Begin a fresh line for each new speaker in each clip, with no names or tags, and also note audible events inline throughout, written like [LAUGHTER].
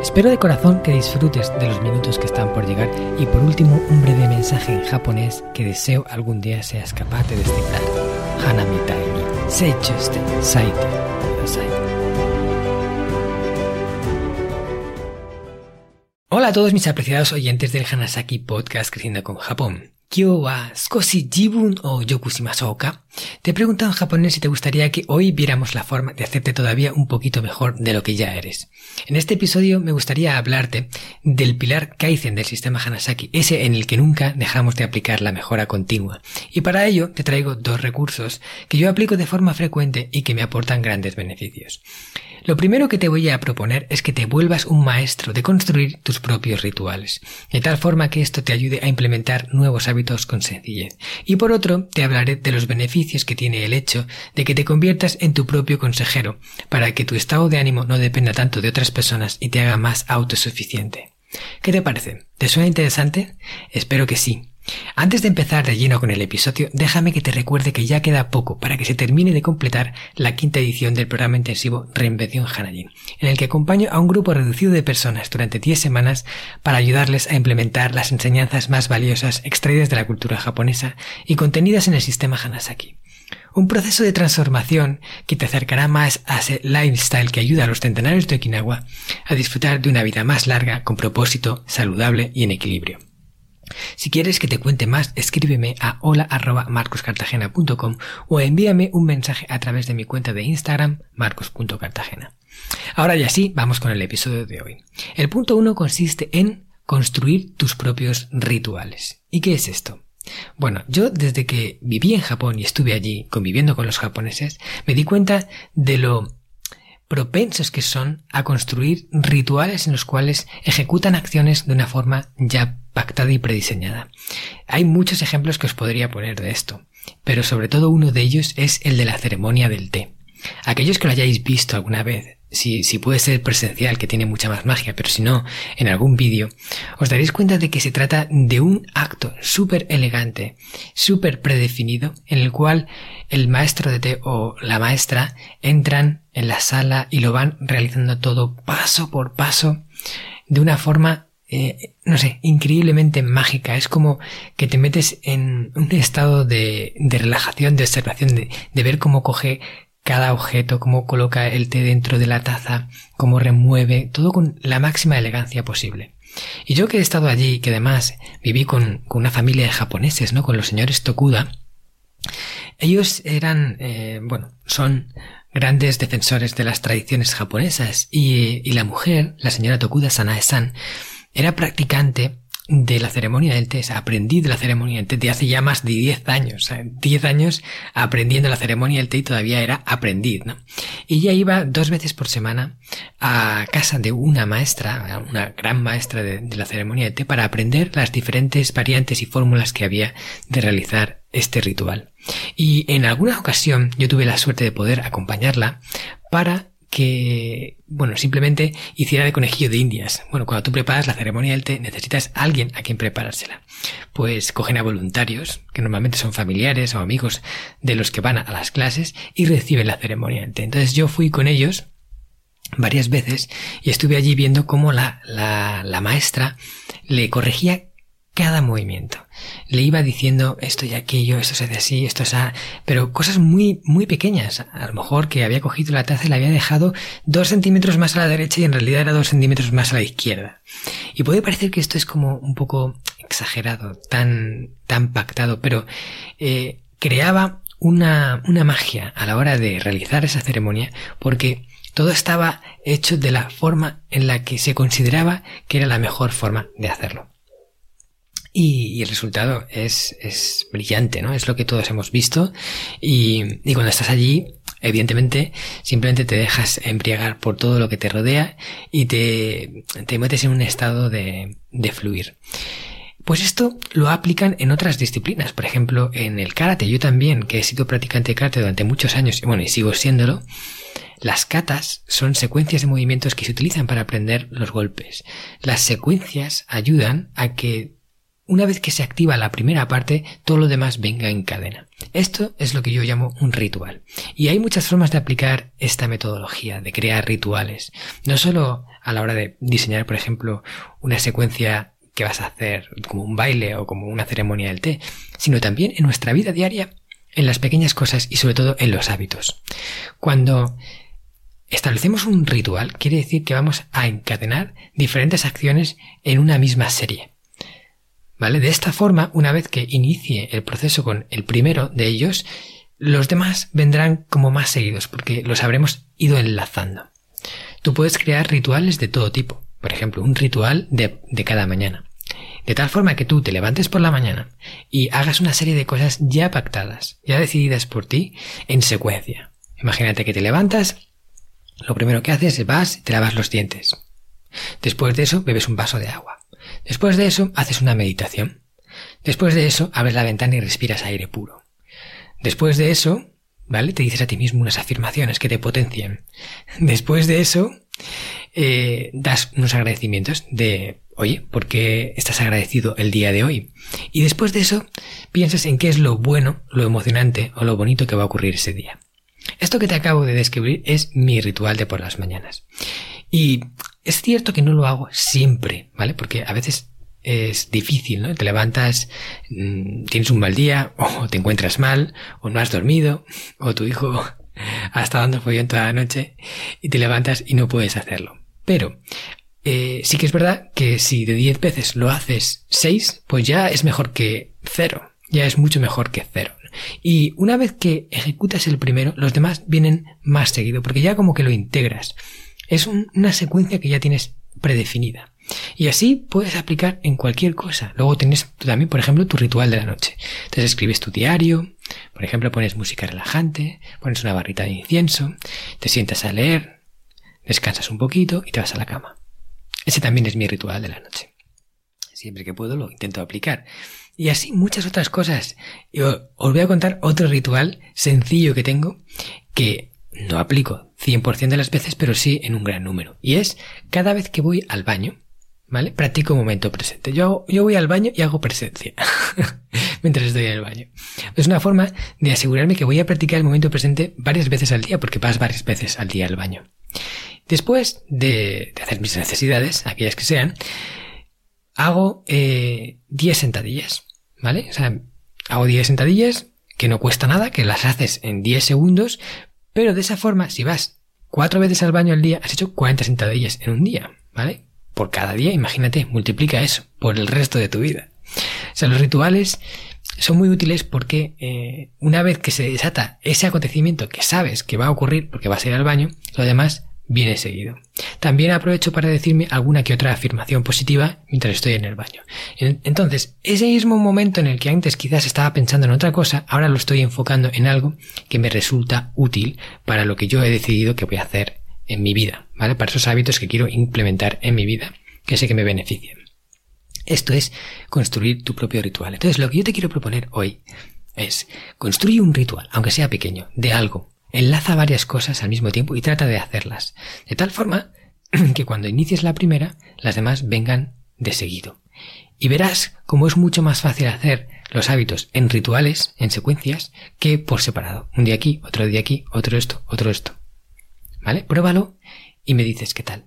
Espero de corazón que disfrutes de los minutos que están por llegar y por último un breve mensaje en japonés que deseo algún día seas capaz de descifrar. Hanamitai ni seichuste saite. Hola a todos mis apreciados oyentes del Hanasaki Podcast Creciendo con Japón. Kyo wa skoshi jibun o yokushimashouka. Te he preguntado en japonés si te gustaría que hoy viéramos la forma de hacerte todavía un poquito mejor de lo que ya eres. En este episodio me gustaría hablarte del pilar Kaizen del sistema Hanasaki, ese en el que nunca dejamos de aplicar la mejora continua. Y para ello te traigo dos recursos que yo aplico de forma frecuente y que me aportan grandes beneficios. Lo primero que te voy a proponer es que te vuelvas un maestro de construir tus propios rituales, de tal forma que esto te ayude a implementar nuevos hábitos con sencillez. Y por otro, te hablaré de los beneficios que tiene el hecho de que te conviertas en tu propio consejero, para que tu estado de ánimo no dependa tanto de otras personas y te haga más autosuficiente. ¿Qué te parece? ¿Te suena interesante? Espero que sí. Antes de empezar de lleno con el episodio, déjame que te recuerde que ya queda poco para que se termine de completar la quinta edición del programa intensivo Reinvención Hanajin, en el que acompaño a un grupo reducido de personas durante 10 semanas para ayudarles a implementar las enseñanzas más valiosas extraídas de la cultura japonesa y contenidas en el sistema Hanasaki. Un proceso de transformación que te acercará más a ese lifestyle que ayuda a los centenarios de Okinawa a disfrutar de una vida más larga, con propósito, saludable y en equilibrio. Si quieres que te cuente más, escríbeme a hola.marcoscartagena.com o envíame un mensaje a través de mi cuenta de Instagram, marcos.cartagena. Ahora ya sí, vamos con el episodio de hoy. El punto uno consiste en construir tus propios rituales. ¿Y qué es esto? Bueno, yo desde que viví en Japón y estuve allí conviviendo con los japoneses, me di cuenta de lo propensos que son a construir rituales en los cuales ejecutan acciones de una forma ya pactada y prediseñada. Hay muchos ejemplos que os podría poner de esto, pero sobre todo uno de ellos es el de la ceremonia del té. Aquellos que lo hayáis visto alguna vez si, si puede ser presencial, que tiene mucha más magia, pero si no, en algún vídeo, os daréis cuenta de que se trata de un acto súper elegante, súper predefinido, en el cual el maestro de té o la maestra entran en la sala y lo van realizando todo paso por paso, de una forma eh, no sé, increíblemente mágica. Es como que te metes en un estado de, de relajación, de observación, de, de, ver cómo coge cada objeto, cómo coloca el té dentro de la taza, cómo remueve, todo con la máxima elegancia posible. Y yo que he estado allí, que además viví con, con una familia de japoneses, ¿no? Con los señores Tokuda, ellos eran, eh, bueno, son grandes defensores de las tradiciones japonesas y, y la mujer, la señora Tokuda Sanae-san, era practicante de la ceremonia del té, aprendí de la ceremonia del té de hace ya más de 10 años, 10 años aprendiendo la ceremonia del té y todavía era aprendiz, ¿no? Y ella iba dos veces por semana a casa de una maestra, una gran maestra de, de la ceremonia del té para aprender las diferentes variantes y fórmulas que había de realizar este ritual. Y en alguna ocasión yo tuve la suerte de poder acompañarla para que, bueno, simplemente hiciera de conejillo de indias. Bueno, cuando tú preparas la ceremonia del té, necesitas a alguien a quien preparársela. Pues cogen a voluntarios, que normalmente son familiares o amigos de los que van a las clases, y reciben la ceremonia del té. Entonces yo fui con ellos varias veces y estuve allí viendo cómo la, la, la maestra le corregía cada movimiento. Le iba diciendo esto y aquello, esto se hace así, esto es a... pero cosas muy, muy pequeñas. A lo mejor que había cogido la taza y la había dejado dos centímetros más a la derecha y en realidad era dos centímetros más a la izquierda. Y puede parecer que esto es como un poco exagerado, tan, tan pactado, pero eh, creaba una, una magia a la hora de realizar esa ceremonia porque todo estaba hecho de la forma en la que se consideraba que era la mejor forma de hacerlo. Y, el resultado es, es, brillante, ¿no? Es lo que todos hemos visto. Y, y, cuando estás allí, evidentemente, simplemente te dejas embriagar por todo lo que te rodea y te, te metes en un estado de, de fluir. Pues esto lo aplican en otras disciplinas, por ejemplo, en el karate. Yo también, que he sido practicante de karate durante muchos años, y bueno, y sigo siéndolo, las katas son secuencias de movimientos que se utilizan para aprender los golpes. Las secuencias ayudan a que una vez que se activa la primera parte, todo lo demás venga en cadena. Esto es lo que yo llamo un ritual. Y hay muchas formas de aplicar esta metodología, de crear rituales. No solo a la hora de diseñar, por ejemplo, una secuencia que vas a hacer como un baile o como una ceremonia del té, sino también en nuestra vida diaria, en las pequeñas cosas y sobre todo en los hábitos. Cuando establecemos un ritual, quiere decir que vamos a encadenar diferentes acciones en una misma serie. ¿Vale? De esta forma, una vez que inicie el proceso con el primero de ellos, los demás vendrán como más seguidos, porque los habremos ido enlazando. Tú puedes crear rituales de todo tipo, por ejemplo, un ritual de, de cada mañana. De tal forma que tú te levantes por la mañana y hagas una serie de cosas ya pactadas, ya decididas por ti, en secuencia. Imagínate que te levantas, lo primero que haces es vas y te lavas los dientes. Después de eso bebes un vaso de agua. Después de eso, haces una meditación. Después de eso, abres la ventana y respiras aire puro. Después de eso, ¿vale? Te dices a ti mismo unas afirmaciones que te potencien. Después de eso, eh, das unos agradecimientos de, oye, ¿por qué estás agradecido el día de hoy? Y después de eso, piensas en qué es lo bueno, lo emocionante o lo bonito que va a ocurrir ese día. Esto que te acabo de describir es mi ritual de por las mañanas. Y es cierto que no lo hago siempre, ¿vale? Porque a veces es difícil, ¿no? Te levantas, mm, tienes un mal día, [LAUGHS] o te encuentras mal, o no has dormido, [LAUGHS] o tu hijo ha estado dando follón toda la noche, y te levantas y no puedes hacerlo. Pero eh, sí que es verdad que si de 10 veces lo haces 6, pues ya es mejor que cero. Ya es mucho mejor que cero. Y una vez que ejecutas el primero, los demás vienen más seguido, porque ya como que lo integras. Es una secuencia que ya tienes predefinida. Y así puedes aplicar en cualquier cosa. Luego tienes también, por ejemplo, tu ritual de la noche. Entonces escribes tu diario, por ejemplo, pones música relajante, pones una barrita de incienso, te sientas a leer, descansas un poquito y te vas a la cama. Ese también es mi ritual de la noche. Siempre que puedo lo intento aplicar. Y así muchas otras cosas. Yo os voy a contar otro ritual sencillo que tengo que no aplico 100% de las veces, pero sí en un gran número. Y es cada vez que voy al baño, ¿vale? Practico un momento presente. Yo, yo voy al baño y hago presencia [LAUGHS] mientras estoy en el baño. Es una forma de asegurarme que voy a practicar el momento presente varias veces al día, porque vas varias veces al día al baño. Después de, hacer mis necesidades, aquellas que sean, hago eh, 10 sentadillas, ¿vale? O sea, hago 10 sentadillas que no cuesta nada, que las haces en 10 segundos, pero de esa forma, si vas cuatro veces al baño al día, has hecho 40 sentadillas en un día, ¿vale? Por cada día, imagínate, multiplica eso por el resto de tu vida. O sea, los rituales son muy útiles porque eh, una vez que se desata ese acontecimiento que sabes que va a ocurrir porque vas a ir al baño, lo demás viene seguido. También aprovecho para decirme alguna que otra afirmación positiva mientras estoy en el baño. Entonces, ese mismo momento en el que antes quizás estaba pensando en otra cosa, ahora lo estoy enfocando en algo que me resulta útil para lo que yo he decidido que voy a hacer en mi vida, ¿vale? Para esos hábitos que quiero implementar en mi vida, que sé que me benefician. Esto es construir tu propio ritual. Entonces, lo que yo te quiero proponer hoy es construir un ritual, aunque sea pequeño, de algo Enlaza varias cosas al mismo tiempo y trata de hacerlas, de tal forma [CLEARS THROAT] que cuando inicies la primera, las demás vengan de seguido. Y verás cómo es mucho más fácil hacer los hábitos en rituales, en secuencias, que por separado. Un día aquí, otro día aquí, otro esto, otro esto. ¿Vale? Pruébalo y me dices qué tal.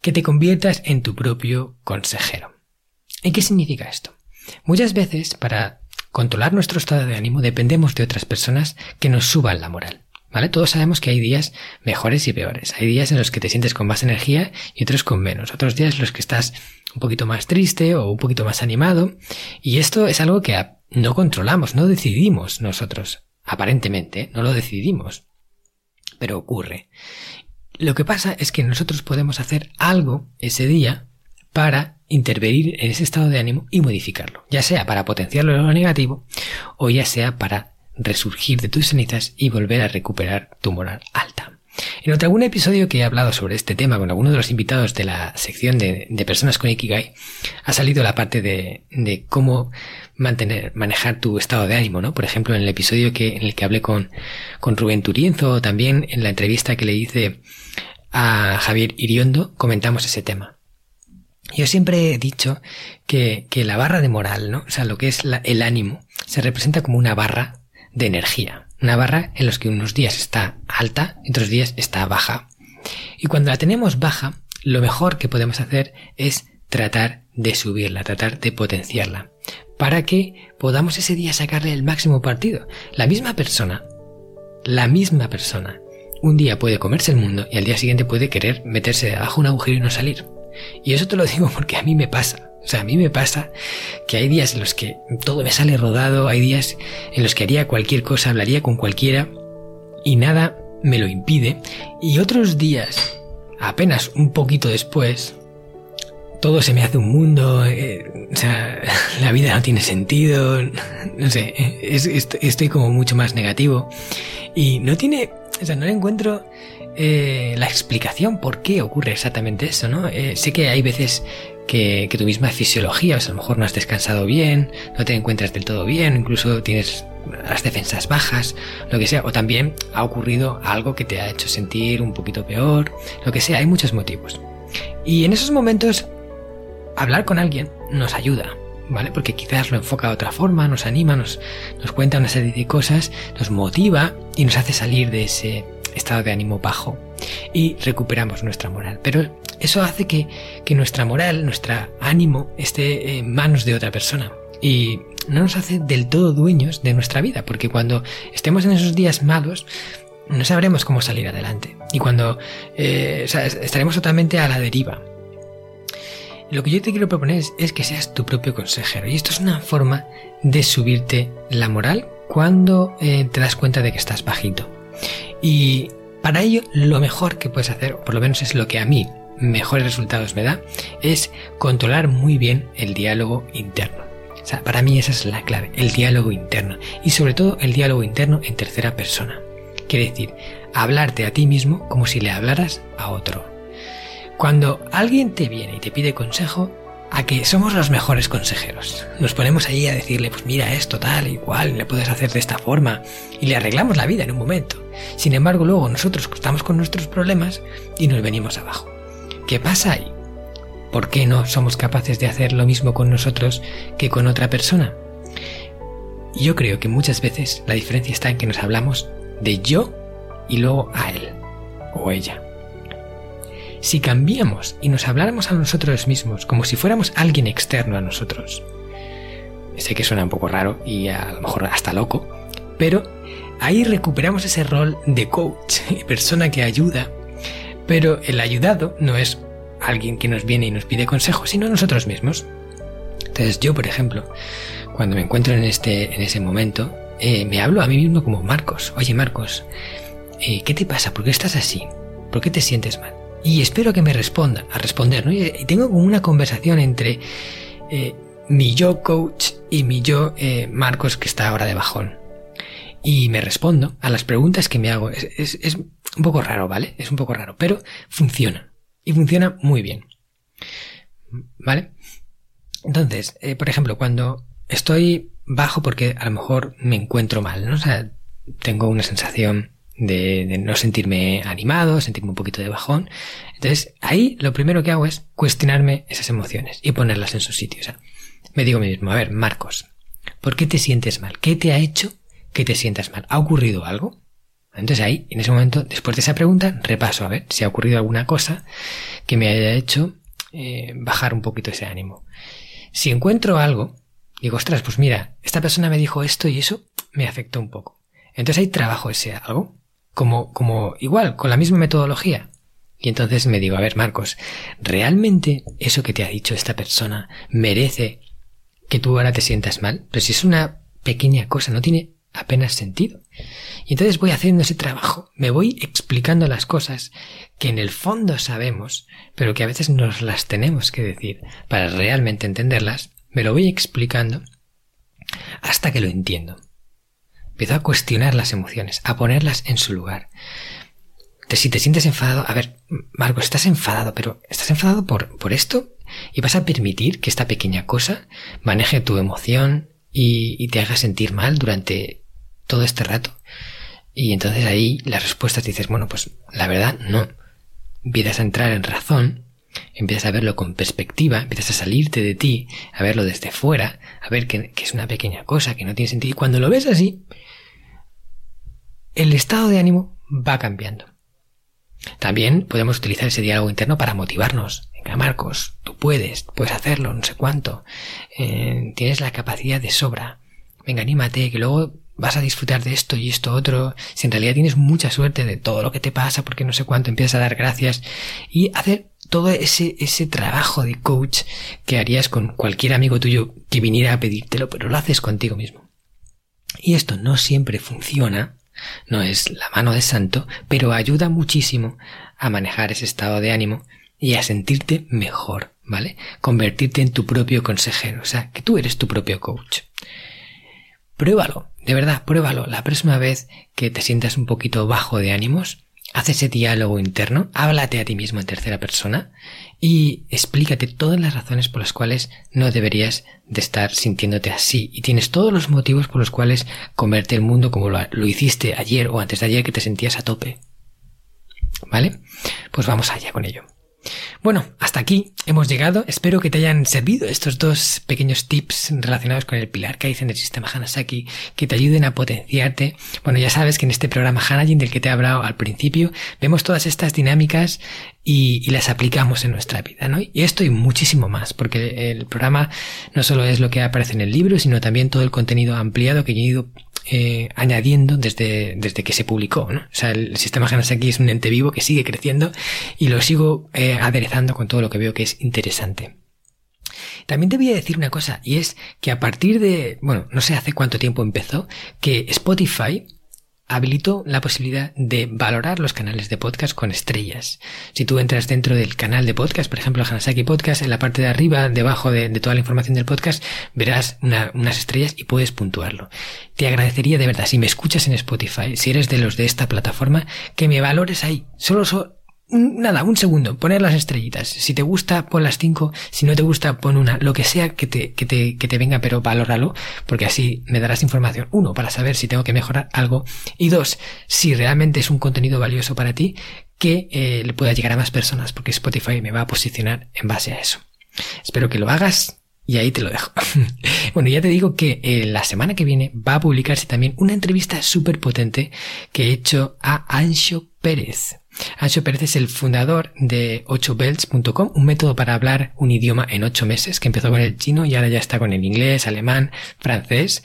que te conviertas en tu propio consejero. ¿Y qué significa esto? Muchas veces, para controlar nuestro estado de ánimo, dependemos de otras personas que nos suban la moral. ¿Vale? Todos sabemos que hay días mejores y peores. Hay días en los que te sientes con más energía y otros con menos. Otros días en los que estás un poquito más triste o un poquito más animado. Y esto es algo que no controlamos, no decidimos nosotros. Aparentemente, no lo decidimos. Pero ocurre. Lo que pasa es que nosotros podemos hacer algo ese día para intervenir en ese estado de ánimo y modificarlo, ya sea para potenciarlo en lo negativo o ya sea para resurgir de tus cenizas y volver a recuperar tu moral alta. En otro algún episodio que he hablado sobre este tema con alguno de los invitados de la sección de, personas con Ikigai, ha salido la parte de, de, cómo mantener, manejar tu estado de ánimo, ¿no? Por ejemplo, en el episodio que, en el que hablé con, Rubén Turienzo, o también en la entrevista que le hice a Javier Iriondo, comentamos ese tema. Yo siempre he dicho que, que la barra de moral, ¿no? O sea, lo que es el ánimo, se representa como una barra de energía. Una barra en los que unos días está alta y otros días está baja. Y cuando la tenemos baja, lo mejor que podemos hacer es tratar de subirla, tratar de potenciarla, para que podamos ese día sacarle el máximo partido. La misma persona, la misma persona, un día puede comerse el mundo y al día siguiente puede querer meterse debajo un agujero y no salir. Y eso te lo digo porque a mí me pasa. O sea, a mí me pasa que hay días en los que todo me sale rodado, hay días en los que haría cualquier cosa, hablaría con cualquiera y nada me lo impide. Y otros días, apenas un poquito después, todo se me hace un mundo, eh, o sea, [LAUGHS] la vida no tiene sentido, no sé, estoy como mucho más negativo y no tiene, o sea, no le encuentro eh, la explicación por qué ocurre exactamente eso, ¿no? Eh, sé que hay veces que, tu misma fisiología, o sea, a lo mejor no has descansado bien, no te encuentras del todo bien, incluso tienes las defensas bajas, lo que sea, o también ha ocurrido algo que te ha hecho sentir un poquito peor, lo que sea, hay muchos motivos. Y en esos momentos, hablar con alguien nos ayuda, ¿vale? Porque quizás lo enfoca de otra forma, nos anima, nos, nos cuenta una serie de cosas, nos motiva y nos hace salir de ese estado de ánimo bajo y recuperamos nuestra moral. Pero eso hace que, que nuestra moral, nuestro ánimo esté en manos de otra persona y no nos hace del todo dueños de nuestra vida, porque cuando estemos en esos días malos, no sabremos cómo salir adelante. Y cuando eh, estaremos totalmente a la deriva. Lo que yo te quiero proponer es, que seas tu propio consejero. Y esto es una forma de subirte la moral cuando eh, te das cuenta de que estás bajito. Y para ello, lo mejor que puedes hacer, o por lo menos es lo que a mí mejores resultados me da, es controlar muy bien el diálogo interno. O sea, para mí esa es la clave, el diálogo interno. Y sobre todo el diálogo interno en tercera persona. Quiere decir, hablarte a ti mismo como si le hablaras a otro. Cuando alguien te viene y te pide consejo, a que somos los mejores consejeros. Nos ponemos ahí a decirle, pues mira esto, tal y cual, le puedes hacer de esta forma, y le arreglamos la vida en un momento. Sin embargo, luego nosotros estamos con nuestros problemas y nos venimos abajo. ¿Qué pasa ahí? ¿Por qué no somos capaces de hacer lo mismo con nosotros que con otra persona? Yo creo que muchas veces la diferencia está en que nos hablamos de yo y luego a él o ella. Si cambiamos y nos habláramos a nosotros mismos como si fuéramos alguien externo a nosotros, sé que suena un poco raro y a lo mejor hasta loco, pero ahí recuperamos ese rol de coach [LAUGHS] persona que ayuda, pero el ayudado no es alguien que nos viene y nos pide consejos, sino nosotros mismos. Entonces yo, por ejemplo, cuando me encuentro en, este, en ese momento, eh, me hablo a mí mismo como Marcos. Oye Marcos, eh, ¿qué te pasa? ¿Por qué estás así? ¿Por qué te sientes mal? Y espero que me responda, a responder, ¿no? Y tengo como una conversación entre eh, mi yo coach y mi yo eh, Marcos que está ahora de bajón. Y me respondo a las preguntas que me hago. Es, es, un poco raro, ¿vale? Es un poco raro, pero funciona. Y funciona muy bien. ¿Vale? Entonces, eh, por ejemplo, cuando estoy bajo porque a lo mejor me encuentro mal, ¿no? O sea, tengo una sensación de, no sentirme animado, sentirme un poquito de bajón. Entonces, ahí lo primero que hago es cuestionarme esas emociones y ponerlas en su sitio. O sea, me digo a mí mismo, a ver, Marcos, ¿por qué te sientes mal? ¿Qué te ha hecho que te sientas mal? ¿Ha ocurrido algo? Entonces ahí, en ese momento, después de esa pregunta, repaso a ver si ha ocurrido alguna cosa que me haya hecho eh, bajar un poquito ese ánimo. Si encuentro algo, digo, ostras, pues mira, esta persona me dijo esto y eso me afectó un poco. Entonces ahí trabajo ese algo, como, como igual, con la misma metodología. Y entonces me digo, a ver, Marcos, ¿realmente eso que te ha dicho esta persona merece que tú ahora te sientas mal? Pero si es una pequeña cosa, no tiene apenas sentido. Y entonces voy haciendo ese trabajo, me voy explicando las cosas que en el fondo sabemos, pero que a veces nos las tenemos que decir para realmente entenderlas, me lo voy explicando hasta que lo entiendo. Empiezo a cuestionar las emociones, a ponerlas en su lugar. si te sientes enfadado, a ver, Marco, estás enfadado, pero ¿estás enfadado por, por esto? ¿Y vas a permitir que esta pequeña cosa maneje tu emoción y, y te haga sentir mal durante todo este rato? Y entonces ahí las respuestas dices, bueno, pues la verdad no. Empiezas a entrar en razón, empiezas a verlo con perspectiva, empiezas a salirte de ti, a verlo desde fuera, a ver que, que es una pequeña cosa, que no tiene sentido. Y cuando lo ves así, el estado de ánimo va cambiando. También podemos utilizar ese diálogo interno para motivarnos. Venga, Marcos, tú puedes, puedes hacerlo, no sé cuánto. Eh, tienes la capacidad de sobra. Venga, anímate, que luego vas a disfrutar de esto y esto otro, si en realidad tienes mucha suerte de todo lo que te pasa, porque no sé cuánto, empiezas a dar gracias y hacer todo ese, ese trabajo de coach que harías con cualquier amigo tuyo que viniera a pedírtelo, pero lo haces contigo mismo. Y esto no siempre funciona, no es la mano de santo, pero ayuda muchísimo a manejar ese estado de ánimo y a sentirte mejor, ¿vale? Convertirte en tu propio consejero, o sea, que tú eres tu propio coach. Pruébalo, de verdad, pruébalo. La próxima vez que te sientas un poquito bajo de ánimos, haz ese diálogo interno, háblate a ti mismo en tercera persona y explícate todas las razones por las cuales no deberías de estar sintiéndote así y tienes todos los motivos por los cuales comerte el mundo como lo, lo hiciste ayer o antes de ayer que te sentías a tope. ¿Vale? Pues vamos allá con ello. Bueno, hasta aquí hemos llegado. Espero que te hayan servido estos dos pequeños tips relacionados con el pilar que en el sistema Hanasaki que te ayuden a potenciarte. Bueno, ya sabes que en este programa Hanajin del que te he hablado al principio, vemos todas estas dinámicas y, y, las aplicamos en nuestra vida, ¿no? Y esto y muchísimo más, porque el programa no solo es lo que aparece en el libro, sino también todo el contenido ampliado que he ido eh, añadiendo desde, desde que se publicó. ¿no? O sea, el sistema Hanasaki es un ente vivo que sigue creciendo y lo sigo eh, aderezando con todo lo que veo que es interesante. También te voy a decir una cosa, y es que a partir de, bueno, no sé hace cuánto tiempo empezó, que Spotify habilitó la posibilidad de valorar los canales de podcast con estrellas. Si tú entras dentro del canal de podcast, por ejemplo, Hanasaki Podcast, en la parte de arriba, debajo de, toda la información del podcast, verás unas estrellas y puedes puntuarlo. Te agradecería de verdad, si me escuchas en Spotify, si eres de los de esta plataforma, que me valores ahí. Solo, so, nada, un segundo, poner las estrellitas. Si te gusta, pon las cinco. Si no te gusta, pon una. Lo que sea que te, que te, que te venga, pero valóralo, porque así me darás información. Uno, para saber si tengo que mejorar algo. Y dos, si realmente es un contenido valioso para ti, que eh, le pueda llegar a más personas, porque Spotify me va a posicionar en base a eso. Espero que lo hagas. Y ahí te lo dejo. [LAUGHS] bueno, ya te digo que eh, la semana que viene va a publicarse también una entrevista súper potente que he hecho a Ancho Pérez. Ancho Pérez es el fundador de 8belts.com, un método para hablar un idioma en 8 meses, que empezó con el chino y ahora ya está con el inglés, alemán, francés.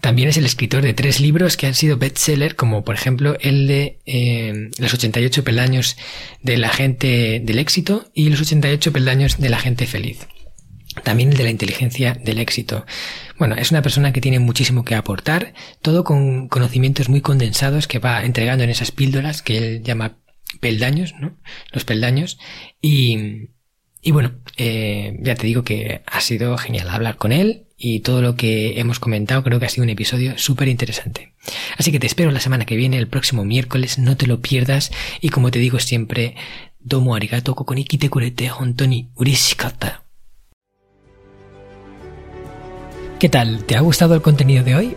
También es el escritor de tres libros que han sido bestseller, como por ejemplo el de eh, Los 88 peldaños de la gente del éxito y Los 88 peldaños de la gente feliz. También el de la inteligencia del éxito. Bueno, es una persona que tiene muchísimo que aportar, todo con conocimientos muy condensados que va entregando en esas píldoras que él llama peldaños, ¿no? Los peldaños. Y, y bueno, eh, ya te digo que ha sido genial hablar con él y todo lo que hemos comentado creo que ha sido un episodio súper interesante. Así que te espero la semana que viene, el próximo miércoles, no te lo pierdas y como te digo siempre, domo arigato kokoniki te kurete hontoni urishikata. ¿Qué tal? ¿Te ha gustado el contenido de hoy?